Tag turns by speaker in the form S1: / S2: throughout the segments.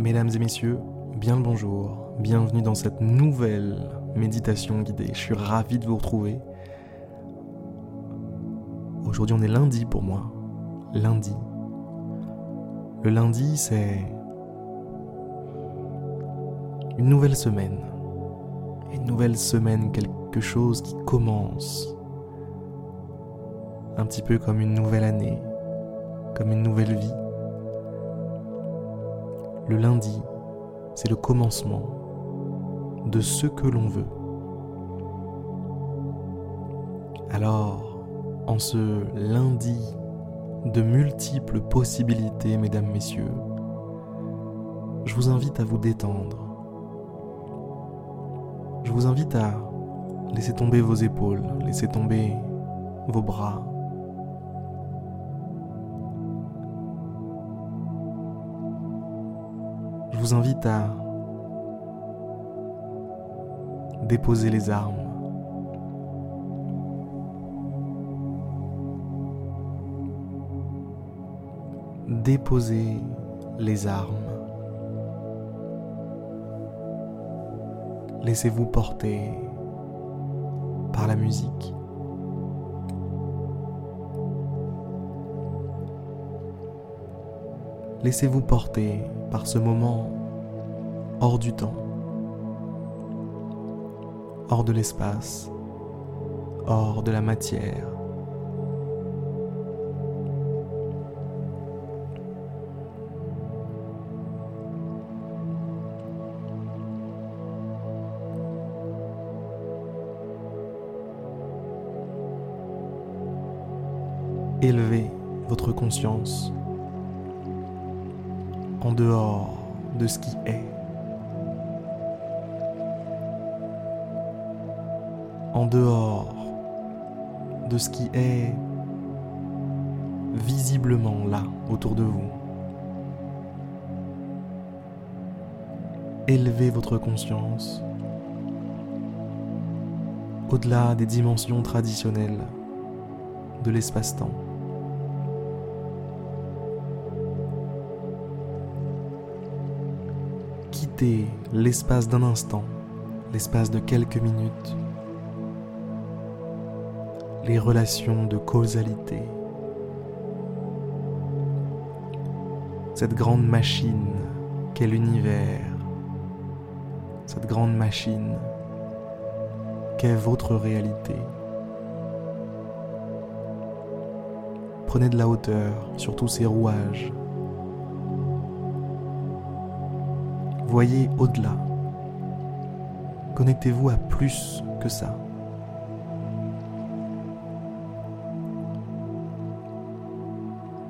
S1: Mesdames et messieurs, bien le bonjour, bienvenue dans cette nouvelle méditation guidée. Je suis ravi de vous retrouver. Aujourd'hui on est lundi pour moi. Lundi. Le lundi c'est une nouvelle semaine. Une nouvelle semaine, quelque chose qui commence. Un petit peu comme une nouvelle année, comme une nouvelle vie. Le lundi, c'est le commencement de ce que l'on veut. Alors, en ce lundi de multiples possibilités, mesdames, messieurs, je vous invite à vous détendre. Je vous invite à laisser tomber vos épaules, laisser tomber vos bras, vous invite à déposer les armes. Déposer les armes. Laissez-vous porter par la musique. Laissez-vous porter par ce moment hors du temps, hors de l'espace, hors de la matière. Élevez votre conscience en dehors de ce qui est. En dehors de ce qui est visiblement là autour de vous. Élevez votre conscience au-delà des dimensions traditionnelles de l'espace-temps. L'espace d'un instant, l'espace de quelques minutes, les relations de causalité, cette grande machine qu'est l'univers, cette grande machine qu'est votre réalité. Prenez de la hauteur sur tous ces rouages Voyez au-delà. Connectez-vous à plus que ça.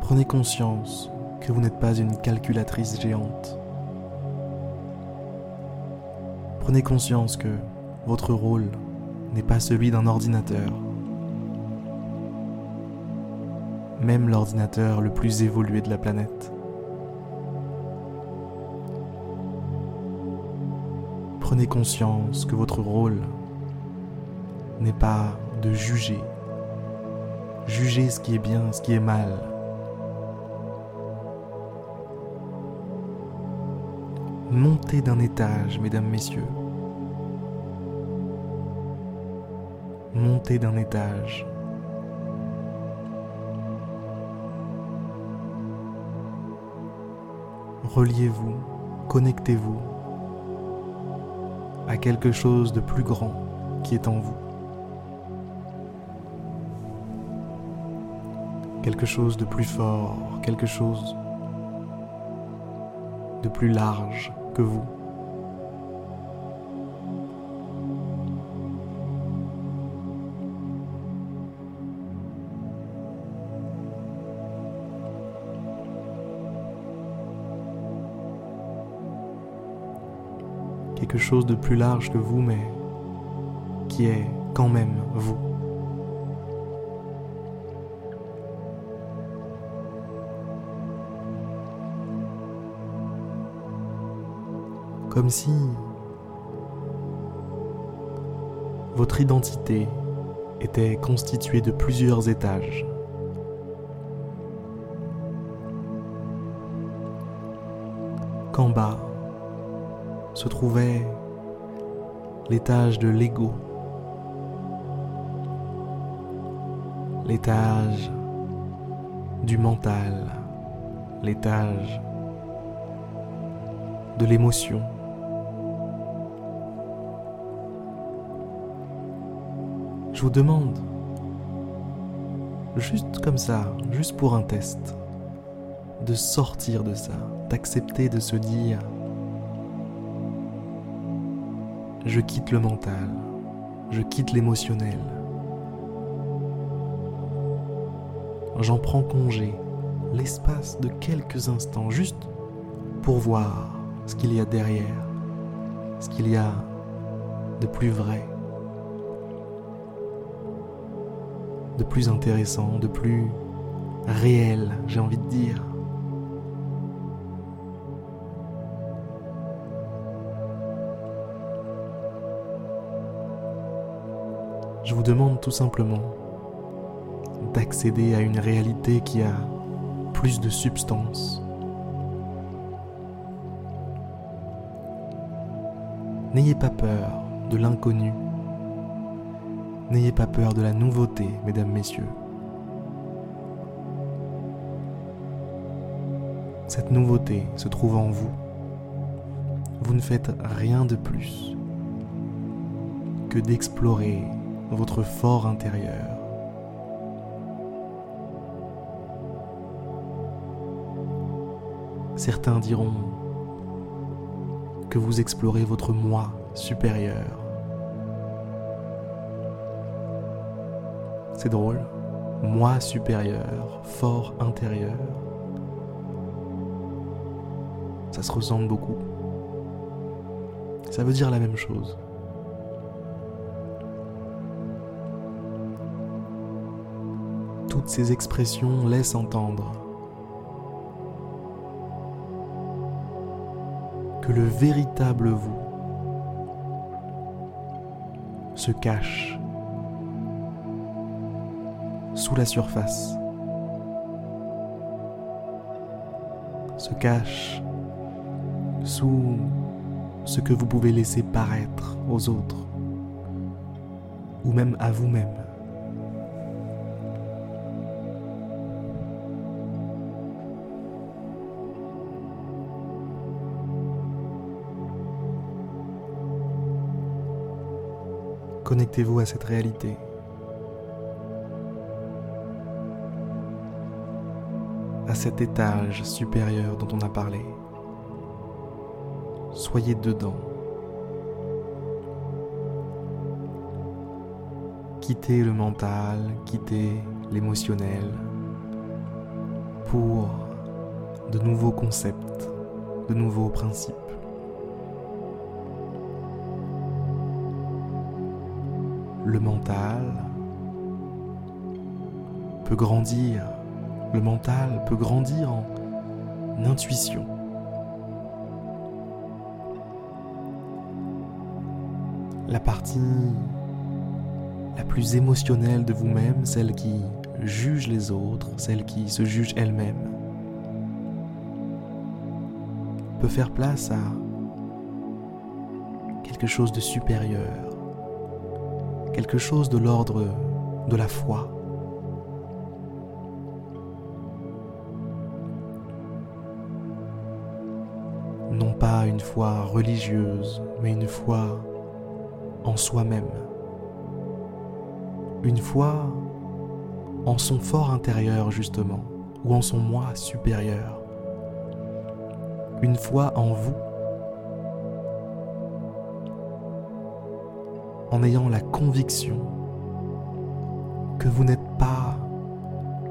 S1: Prenez conscience que vous n'êtes pas une calculatrice géante. Prenez conscience que votre rôle n'est pas celui d'un ordinateur. Même l'ordinateur le plus évolué de la planète. Prenez conscience que votre rôle n'est pas de juger, juger ce qui est bien, ce qui est mal. Montez d'un étage, mesdames, messieurs. Montez d'un étage. Reliez-vous, connectez-vous à quelque chose de plus grand qui est en vous. Quelque chose de plus fort, quelque chose de plus large que vous. Chose de plus large que vous, mais qui est quand même vous. Comme si votre identité était constituée de plusieurs étages. qu'en bas se trouvait l'étage de l'ego, l'étage du mental, l'étage de l'émotion. Je vous demande, juste comme ça, juste pour un test, de sortir de ça, d'accepter de se dire, je quitte le mental, je quitte l'émotionnel, j'en prends congé, l'espace de quelques instants, juste pour voir ce qu'il y a derrière, ce qu'il y a de plus vrai, de plus intéressant, de plus réel, j'ai envie de dire. Vous demande tout simplement d'accéder à une réalité qui a plus de substance. N'ayez pas peur de l'inconnu. N'ayez pas peur de la nouveauté, mesdames, messieurs. Cette nouveauté se trouve en vous. Vous ne faites rien de plus que d'explorer votre fort intérieur. Certains diront que vous explorez votre moi supérieur. C'est drôle, moi supérieur, fort intérieur. Ça se ressemble beaucoup. Ça veut dire la même chose. Toutes ces expressions laissent entendre que le véritable vous se cache sous la surface, se cache sous ce que vous pouvez laisser paraître aux autres ou même à vous-même. Connectez-vous à cette réalité. À cet étage supérieur dont on a parlé. Soyez dedans. Quittez le mental, quittez l'émotionnel pour de nouveaux concepts, de nouveaux principes. Le mental peut grandir. Le mental peut grandir en intuition. La partie la plus émotionnelle de vous-même, celle qui juge les autres, celle qui se juge elle-même, peut faire place à quelque chose de supérieur, quelque chose de l'ordre de la foi. Non pas une foi religieuse, mais une foi en soi-même. Une foi en son fort intérieur justement, ou en son moi supérieur. Une foi en vous en ayant la conviction que vous n'êtes pas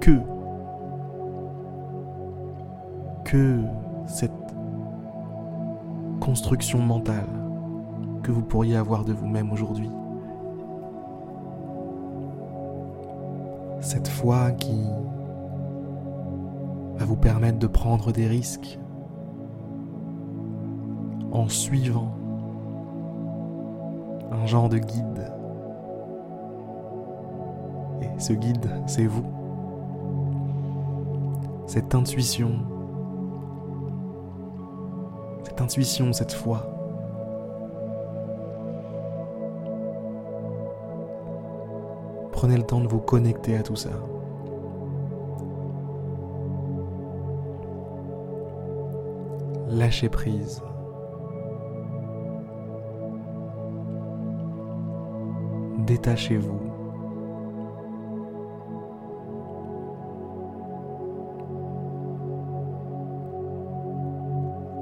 S1: que que cette construction mentale que vous pourriez avoir de vous-même aujourd'hui. Cette foi qui va vous permettre de prendre des risques en suivant un genre de guide. Et ce guide, c'est vous. Cette intuition cette intuition, cette foi. Prenez le temps de vous connecter à tout ça. Lâchez prise. Détachez-vous.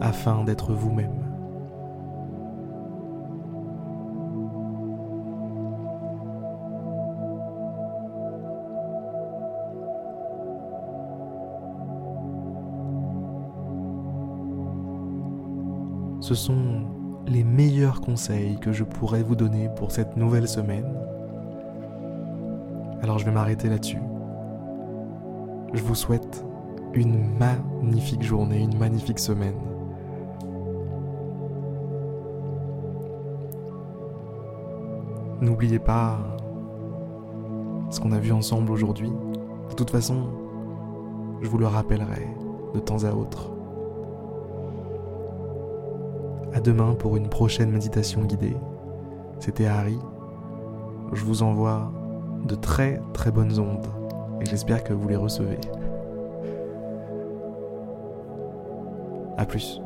S1: afin d'être vous-même. Ce sont les meilleurs conseils que je pourrais vous donner pour cette nouvelle semaine. Alors je vais m'arrêter là-dessus. Je vous souhaite une magnifique journée, une magnifique semaine. N'oubliez pas ce qu'on a vu ensemble aujourd'hui. De toute façon, je vous le rappellerai de temps à autre. À demain pour une prochaine méditation guidée. C'était Harry. Je vous envoie de très très bonnes ondes et j'espère que vous les recevez. A plus.